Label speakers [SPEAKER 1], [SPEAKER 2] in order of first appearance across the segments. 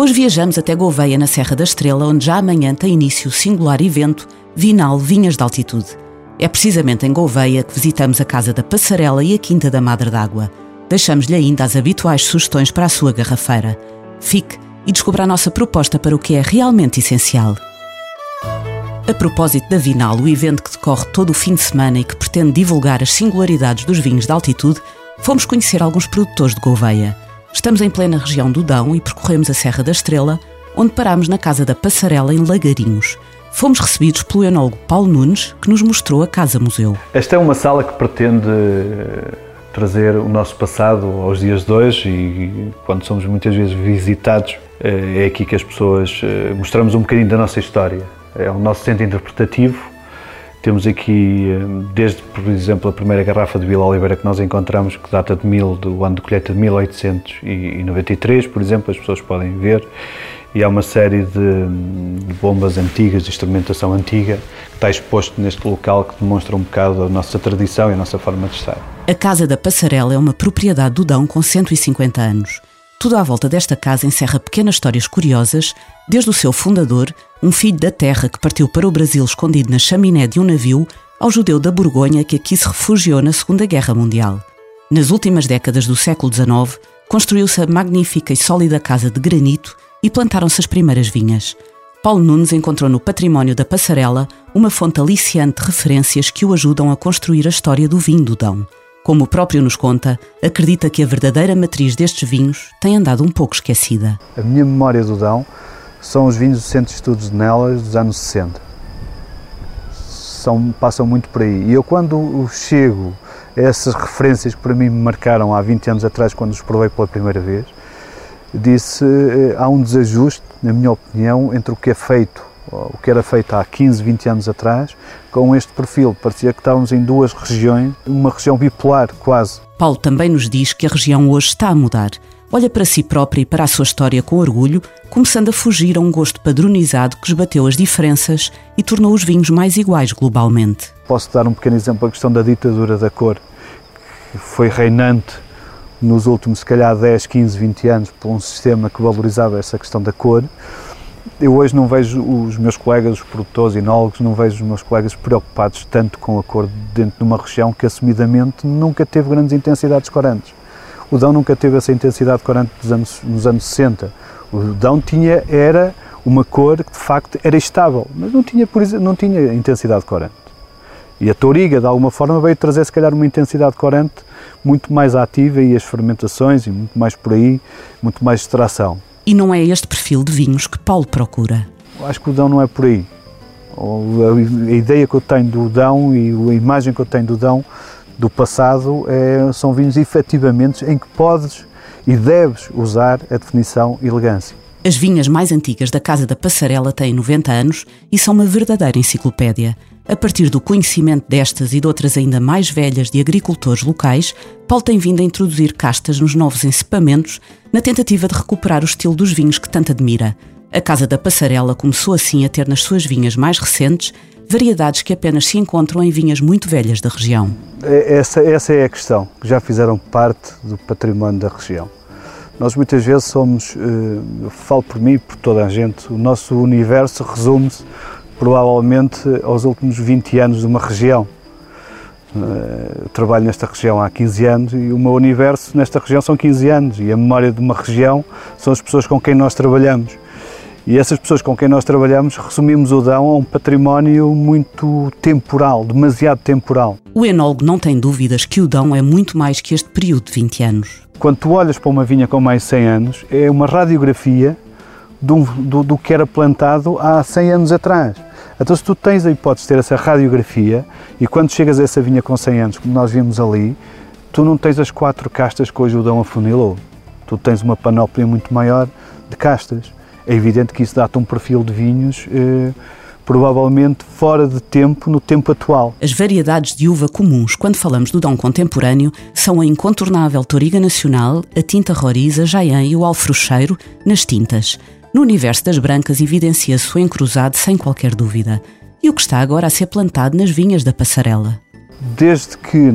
[SPEAKER 1] Hoje viajamos até Gouveia, na Serra da Estrela, onde já amanhã tem início o singular evento Vinal Vinhas de Altitude. É precisamente em Gouveia que visitamos a Casa da Passarela e a Quinta da Madre d'Água. Deixamos-lhe ainda as habituais sugestões para a sua garrafeira. Fique e descubra a nossa proposta para o que é realmente essencial. A propósito da Vinal, o evento que decorre todo o fim de semana e que pretende divulgar as singularidades dos vinhos de altitude, fomos conhecer alguns produtores de Gouveia. Estamos em plena região do Dão e percorremos a Serra da Estrela, onde paramos na Casa da Passarela, em Lagarinhos. Fomos recebidos pelo enólogo Paulo Nunes, que nos mostrou a Casa Museu.
[SPEAKER 2] Esta é uma sala que pretende eh, trazer o nosso passado aos dias de hoje e quando somos muitas vezes visitados, eh, é aqui que as pessoas eh, mostramos um bocadinho da nossa história. É o nosso centro interpretativo. Temos aqui, desde, por exemplo, a primeira garrafa de Vila Oliveira que nós encontramos, que data de mil, do ano de colheita de 1893, por exemplo, as pessoas podem ver e há uma série de, de bombas antigas, de instrumentação antiga, que está exposto neste local que demonstra um bocado a nossa tradição e a nossa forma de estar.
[SPEAKER 1] A Casa da Passarela é uma propriedade do Dão com 150 anos. Tudo à volta desta casa encerra pequenas histórias curiosas, desde o seu fundador, um filho da terra que partiu para o Brasil escondido na chaminé de um navio, ao judeu da Borgonha que aqui se refugiou na Segunda Guerra Mundial. Nas últimas décadas do século XIX, construiu-se a magnífica e sólida casa de granito e plantaram-se as primeiras vinhas. Paulo Nunes encontrou no património da Passarela uma fonte aliciante de referências que o ajudam a construir a história do vinho do Dão. Como o próprio nos conta, acredita que a verdadeira matriz destes vinhos tem andado um pouco esquecida.
[SPEAKER 2] A minha memória do Dão são os vinhos do Centro de Estudos de Nelas dos anos 60. São, passam muito por aí. E eu, quando chego a essas referências que para mim me marcaram há 20 anos atrás, quando os provei pela primeira vez, disse eh, há um desajuste, na minha opinião, entre o que é feito, o que era feito há 15, 20 anos atrás, com este perfil. Parecia que estávamos em duas regiões, uma região bipolar quase.
[SPEAKER 1] Paulo também nos diz que a região hoje está a mudar. Olha para si própria e para a sua história com orgulho, começando a fugir a um gosto padronizado que esbateu as diferenças e tornou os vinhos mais iguais globalmente.
[SPEAKER 2] Posso dar um pequeno exemplo, a questão da ditadura da cor, que foi reinante nos últimos, se calhar, 10, 15, 20 anos, por um sistema que valorizava essa questão da cor. Eu hoje não vejo os meus colegas, os produtores e enólogos, não vejo os meus colegas preocupados tanto com a cor dentro de uma região que, assumidamente, nunca teve grandes intensidades corantes. O Dão nunca teve essa intensidade corante dos anos, nos anos 60. O Dão tinha, era uma cor que, de facto, era estável, mas não tinha, por exemplo, não tinha intensidade corante. E a touriga, de alguma forma, veio trazer, se calhar, uma intensidade corante muito mais ativa e as fermentações e muito mais por aí, muito mais extração.
[SPEAKER 1] E não é este perfil de vinhos que Paulo procura?
[SPEAKER 2] Acho que o Dão não é por aí. A ideia que eu tenho do Dão e a imagem que eu tenho do Dão do passado é, são vinhos efetivamente em que podes e deves usar a definição elegância.
[SPEAKER 1] As vinhas mais antigas da Casa da Passarela têm 90 anos e são uma verdadeira enciclopédia. A partir do conhecimento destas e de outras ainda mais velhas de agricultores locais, Paulo tem vindo a introduzir castas nos novos encipamentos na tentativa de recuperar o estilo dos vinhos que tanto admira. A Casa da Passarela começou assim a ter nas suas vinhas mais recentes variedades que apenas se encontram em vinhas muito velhas da região.
[SPEAKER 2] É, essa, essa é a questão, que já fizeram parte do património da região. Nós muitas vezes somos, eh, falo por mim e por toda a gente, o nosso universo resume-se provavelmente aos últimos 20 anos de uma região. Eh, eu trabalho nesta região há 15 anos e o meu universo nesta região são 15 anos e a memória de uma região são as pessoas com quem nós trabalhamos. E essas pessoas com quem nós trabalhamos resumimos o Dão a um património muito temporal, demasiado temporal.
[SPEAKER 1] O enólogo não tem dúvidas que o Dão é muito mais que este período de 20 anos.
[SPEAKER 2] Quando tu olhas para uma vinha com mais de 100 anos, é uma radiografia do, do, do que era plantado há 100 anos atrás. Então, se tu tens a hipótese de ter essa radiografia e quando chegas a essa vinha com 100 anos, como nós vimos ali, tu não tens as quatro castas que hoje o Dão afunilou. Tu tens uma panóplia muito maior de castas. É evidente que isso dá-te um perfil de vinhos eh, provavelmente fora de tempo no tempo atual.
[SPEAKER 1] As variedades de uva comuns quando falamos do Dão contemporâneo são a incontornável Toriga Nacional, a tinta Roriza, Jaian e o Alfrocheiro nas tintas. No universo das brancas evidencia-se o encruzado sem qualquer dúvida. E o que está agora a ser plantado nas vinhas da passarela?
[SPEAKER 2] Desde que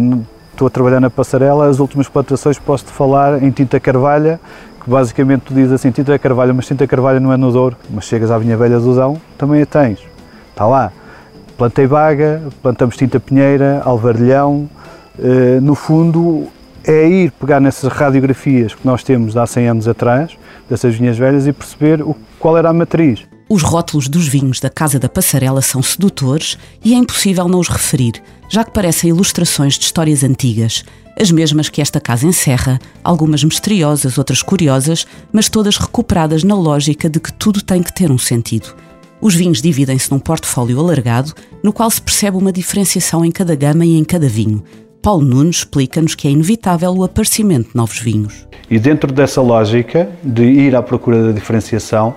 [SPEAKER 2] estou a trabalhar na passarela, as últimas plantações posso-te falar em tinta carvalha, que basicamente tu dizes assim, tinta carvalha, mas tinta carvalha não é no Douro, mas chegas à vinha velha do Dão, também a tens. Está lá. Plantei vaga, plantamos tinta pinheira, alvarilhão, uh, no fundo é ir pegar nessas radiografias que nós temos de há 100 anos atrás, dessas vinhas velhas, e perceber o, qual era a matriz.
[SPEAKER 1] Os rótulos dos vinhos da Casa da Passarela são sedutores e é impossível não os referir, já que parecem ilustrações de histórias antigas, as mesmas que esta casa encerra, algumas misteriosas, outras curiosas, mas todas recuperadas na lógica de que tudo tem que ter um sentido. Os vinhos dividem-se num portfólio alargado, no qual se percebe uma diferenciação em cada gama e em cada vinho. Paulo Nunes explica-nos que é inevitável o aparecimento de novos vinhos.
[SPEAKER 2] E dentro dessa lógica de ir à procura da diferenciação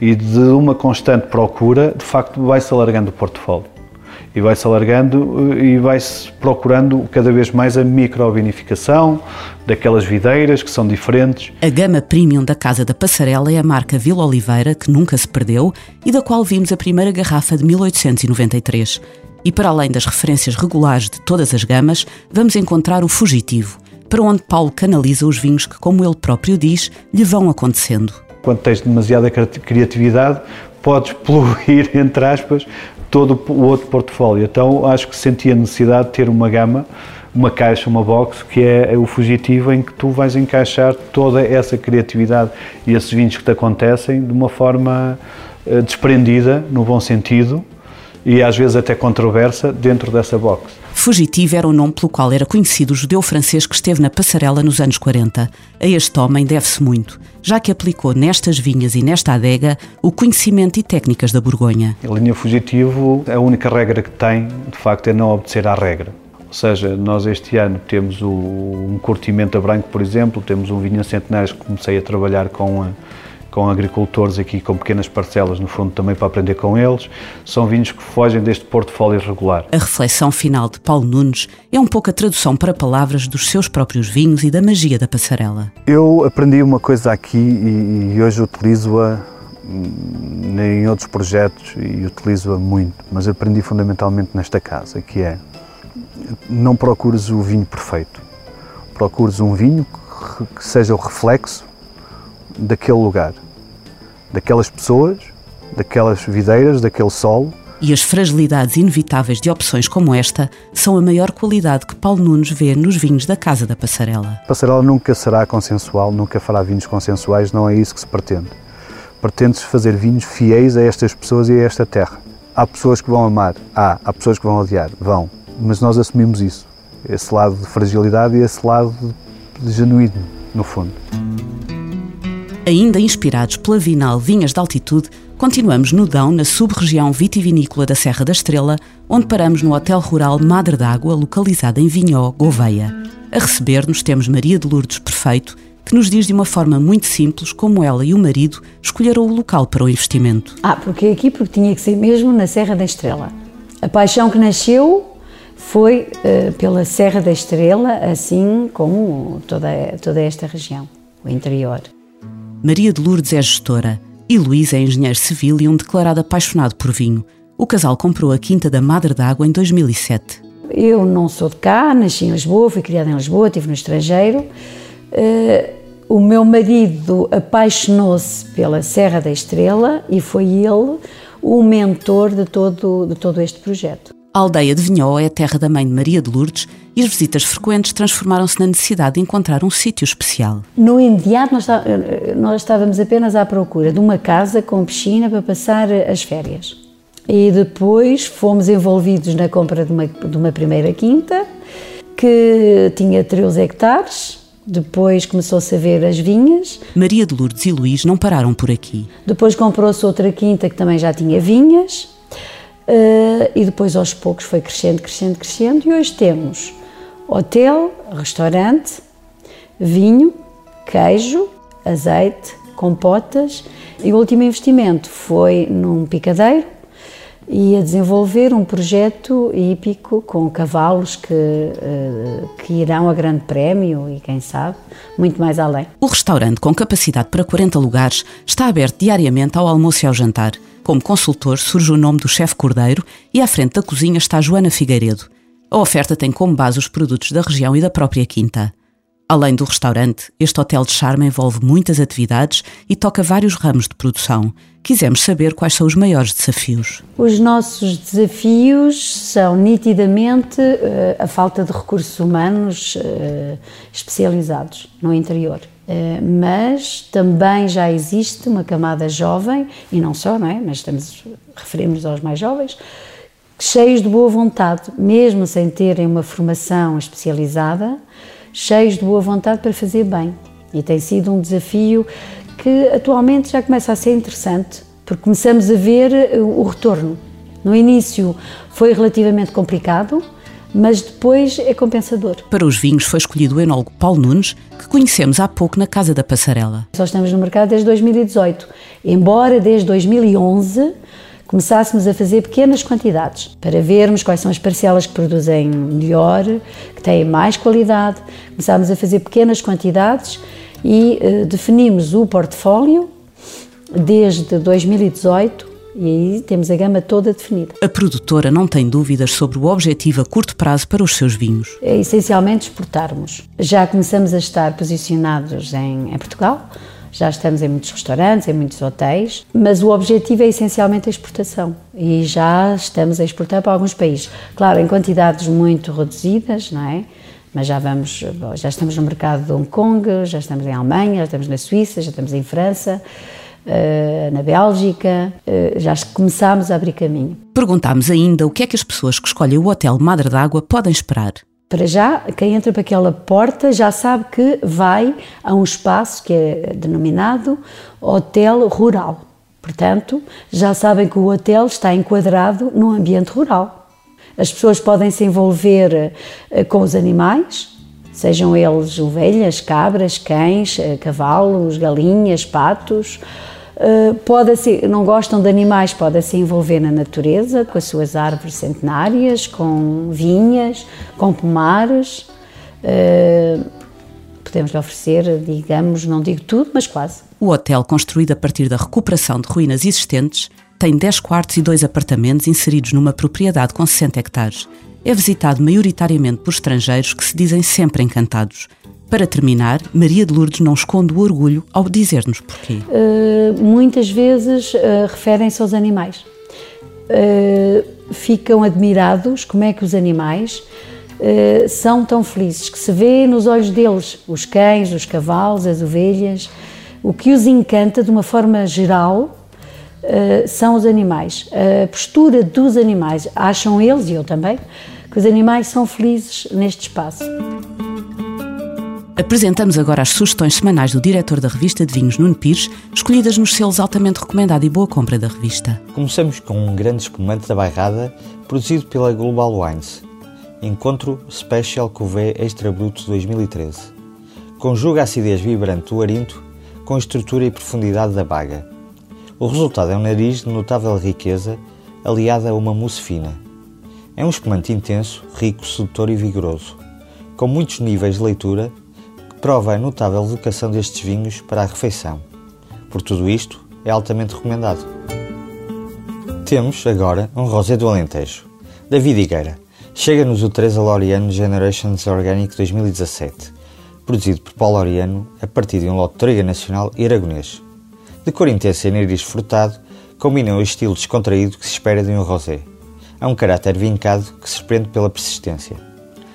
[SPEAKER 2] e de uma constante procura, de facto vai-se alargando o portfólio. E vai-se alargando eh, e vai-se procurando cada vez mais a microvinificação daquelas videiras que são diferentes.
[SPEAKER 1] A gama premium da Casa da Passarela é a marca Vila Oliveira, que nunca se perdeu e da qual vimos a primeira garrafa de 1893. E para além das referências regulares de todas as gamas, vamos encontrar o Fugitivo, para onde Paulo canaliza os vinhos que, como ele próprio diz, lhe vão acontecendo.
[SPEAKER 2] Quando tens demasiada criatividade, podes poluir, entre aspas, todo o outro portfólio. Então acho que senti a necessidade de ter uma gama, uma caixa, uma box, que é o fugitivo em que tu vais encaixar toda essa criatividade e esses vinhos que te acontecem de uma forma uh, desprendida, no bom sentido, e às vezes até controversa dentro dessa box.
[SPEAKER 1] Fugitivo era o nome pelo qual era conhecido o judeu francês que esteve na passarela nos anos 40. A este homem deve-se muito, já que aplicou nestas vinhas e nesta adega o conhecimento e técnicas da Borgonha.
[SPEAKER 2] A linha Fugitivo, a única regra que tem, de facto, é não obedecer à regra. Ou seja, nós este ano temos um curtimento a branco, por exemplo, temos um vinho centenário que comecei a trabalhar com a, com agricultores aqui com pequenas parcelas, no fundo também para aprender com eles. São vinhos que fogem deste portfólio regular.
[SPEAKER 1] A reflexão final de Paulo Nunes é um pouco a tradução para palavras dos seus próprios vinhos e da magia da passarela.
[SPEAKER 2] Eu aprendi uma coisa aqui e, e hoje utilizo-a hum, em outros projetos e utilizo-a muito, mas aprendi fundamentalmente nesta casa, que é não procures o vinho perfeito, procures um vinho que seja o reflexo daquele lugar, daquelas pessoas, daquelas videiras, daquele solo.
[SPEAKER 1] E as fragilidades inevitáveis de opções como esta são a maior qualidade que Paulo Nunes vê nos vinhos da Casa da Passarela.
[SPEAKER 2] A Passarela nunca será consensual, nunca fará vinhos consensuais, não é isso que se pretende. Pretende-se fazer vinhos fiéis a estas pessoas e a esta terra. Há pessoas que vão amar, há, há pessoas que vão odiar, vão, mas nós assumimos isso, esse lado de fragilidade e esse lado de genuíno, no fundo.
[SPEAKER 1] Ainda inspirados pela Vinal Vinhas de Altitude, continuamos no Dão, na sub-região vitivinícola da Serra da Estrela, onde paramos no Hotel Rural Madre d'Água, localizado em Vinhó, Gouveia. A receber-nos temos Maria de Lourdes Perfeito, que nos diz de uma forma muito simples como ela e o marido escolheram o local para o investimento.
[SPEAKER 3] Ah, porque aqui porque tinha que ser mesmo na Serra da Estrela. A paixão que nasceu foi uh, pela Serra da Estrela, assim como toda, toda esta região, o interior.
[SPEAKER 1] Maria de Lourdes é gestora e Luís é engenheiro civil e um declarado apaixonado por vinho. O casal comprou a Quinta da Madre d'Água em 2007.
[SPEAKER 3] Eu não sou de cá, nasci em Lisboa, fui criada em Lisboa, estive no estrangeiro. Uh, o meu marido apaixonou-se pela Serra da Estrela e foi ele o mentor de todo, de todo este projeto.
[SPEAKER 1] A aldeia de Vinhó é a terra da mãe de Maria de Lourdes e as visitas frequentes transformaram-se na necessidade de encontrar um sítio especial.
[SPEAKER 3] No imediato, nós, nós estávamos apenas à procura de uma casa com piscina para passar as férias. E depois fomos envolvidos na compra de uma, de uma primeira quinta, que tinha 13 hectares, depois começou-se a ver as vinhas.
[SPEAKER 1] Maria de Lourdes e Luís não pararam por aqui.
[SPEAKER 3] Depois comprou-se outra quinta que também já tinha vinhas. Uh, e depois aos poucos foi crescendo, crescendo, crescendo. E hoje temos hotel, restaurante, vinho, queijo, azeite, compotas. E o último investimento foi num picadeiro e a desenvolver um projeto hípico com cavalos que, eh, que irão a grande prémio e, quem sabe, muito mais além.
[SPEAKER 1] O restaurante, com capacidade para 40 lugares, está aberto diariamente ao almoço e ao jantar. Como consultor surge o nome do chefe Cordeiro e à frente da cozinha está Joana Figueiredo. A oferta tem como base os produtos da região e da própria quinta. Além do restaurante, este hotel de charme envolve muitas atividades e toca vários ramos de produção. Quisemos saber quais são os maiores desafios.
[SPEAKER 3] Os nossos desafios são nitidamente uh, a falta de recursos humanos uh, especializados no interior. Uh, mas também já existe uma camada jovem, e não só, não é? Mas estamos, referimos aos mais jovens, cheios de boa vontade, mesmo sem terem uma formação especializada, cheios de boa vontade para fazer bem. E tem sido um desafio que atualmente já começa a ser interessante, porque começamos a ver eh, o retorno. No início foi relativamente complicado, mas depois é compensador.
[SPEAKER 1] Para os vinhos foi escolhido o enólogo Paulo Nunes, que conhecemos há pouco na Casa da Passarela.
[SPEAKER 3] Só estamos no mercado desde 2018, embora desde 2011 começássemos a fazer pequenas quantidades para vermos quais são as parcelas que produzem melhor, que têm mais qualidade. Começámos a fazer pequenas quantidades e uh, definimos o portfólio desde 2018 e aí temos a gama toda definida.
[SPEAKER 1] A produtora não tem dúvidas sobre o objetivo a curto prazo para os seus vinhos.
[SPEAKER 3] É essencialmente exportarmos. Já começamos a estar posicionados em, em Portugal, já estamos em muitos restaurantes, em muitos hotéis, mas o objetivo é essencialmente a exportação e já estamos a exportar para alguns países. Claro, em quantidades muito reduzidas, não é? Mas já vamos, já estamos no mercado de Hong Kong, já estamos em Alemanha, já estamos na Suíça, já estamos em França. Uh, na Bélgica, uh, já começámos a abrir caminho.
[SPEAKER 1] Perguntámos ainda o que é que as pessoas que escolhem o Hotel Madre d'Água podem esperar.
[SPEAKER 3] Para já, quem entra para aquela porta já sabe que vai a um espaço que é denominado Hotel Rural. Portanto, já sabem que o hotel está enquadrado num ambiente rural. As pessoas podem se envolver eh, com os animais, sejam eles ovelhas, cabras, cães, eh, cavalos, galinhas, patos, pode ser, não gostam de animais, podem se envolver na natureza, com as suas árvores centenárias, com vinhas, com pomares. Uh, podemos lhe oferecer, digamos, não digo tudo, mas quase.
[SPEAKER 1] O hotel, construído a partir da recuperação de ruínas existentes, tem 10 quartos e 2 apartamentos inseridos numa propriedade com 60 hectares. É visitado maioritariamente por estrangeiros que se dizem sempre encantados para terminar, Maria de Lourdes não esconde o orgulho ao dizer-nos porquê.
[SPEAKER 3] Uh, muitas vezes uh, referem-se aos animais. Uh, ficam admirados como é que os animais são tão felizes, que se vê nos olhos deles, os cães, os cavalos, as ovelhas. O que os encanta de uma forma geral são os animais. A postura dos animais, acham eles, e eu também, que os animais são felizes neste espaço.
[SPEAKER 1] Apresentamos agora as sugestões semanais do diretor da revista de vinhos, Nuno Pires, escolhidas nos selos altamente recomendado e boa compra da revista.
[SPEAKER 4] Começamos com um grande espumante da Bairrada, produzido pela Global Wines. Encontro Special Cuvée Extra Bruto 2013. Conjuga a acidez vibrante do arinto com a estrutura e profundidade da baga. O resultado é um nariz de notável riqueza, aliada a uma mousse fina. É um espumante intenso, rico, sedutor e vigoroso, com muitos níveis de leitura prova a notável vocação destes vinhos para a refeição. Por tudo isto, é altamente recomendado. Temos agora um rosé do Alentejo, da Vidigueira. Chega-nos o Teresa Loriano Generations Organic 2017, produzido por Paulo Loriano a partir de um lote de Triga Nacional e Aragonês. De cor intensa e nariz frutado, combina o estilo descontraído que se espera de um rosé. Há um caráter vincado que surpreende pela persistência.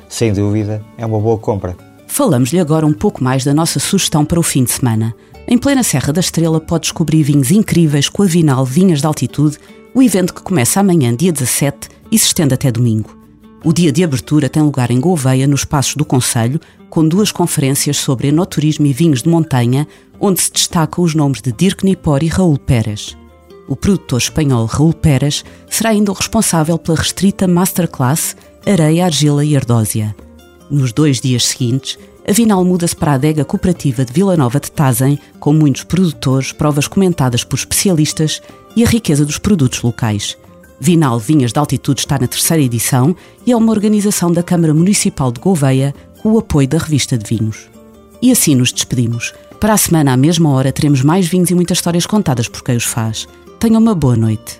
[SPEAKER 4] Sem dúvida, é uma boa compra.
[SPEAKER 1] Falamos-lhe agora um pouco mais da nossa sugestão para o fim de semana. Em plena Serra da Estrela pode descobrir vinhos incríveis com a Vinal Vinhas de Altitude, o evento que começa amanhã, dia 17, e se estende até domingo. O dia de abertura tem lugar em Gouveia, nos Passos do Conselho, com duas conferências sobre enoturismo e vinhos de montanha, onde se destacam os nomes de Dirk Nipor e Raul Pérez. O produtor espanhol Raul Pérez será ainda o responsável pela restrita Masterclass Areia, Argila e Ardósia. Nos dois dias seguintes, a Vinal muda-se para a adega cooperativa de Vila Nova de Tazem, com muitos produtores, provas comentadas por especialistas e a riqueza dos produtos locais. Vinal Vinhas de Altitude está na terceira edição e é uma organização da Câmara Municipal de Gouveia com o apoio da revista de vinhos. E assim nos despedimos. Para a semana, à mesma hora, teremos mais vinhos e muitas histórias contadas por quem os faz. Tenham uma boa noite.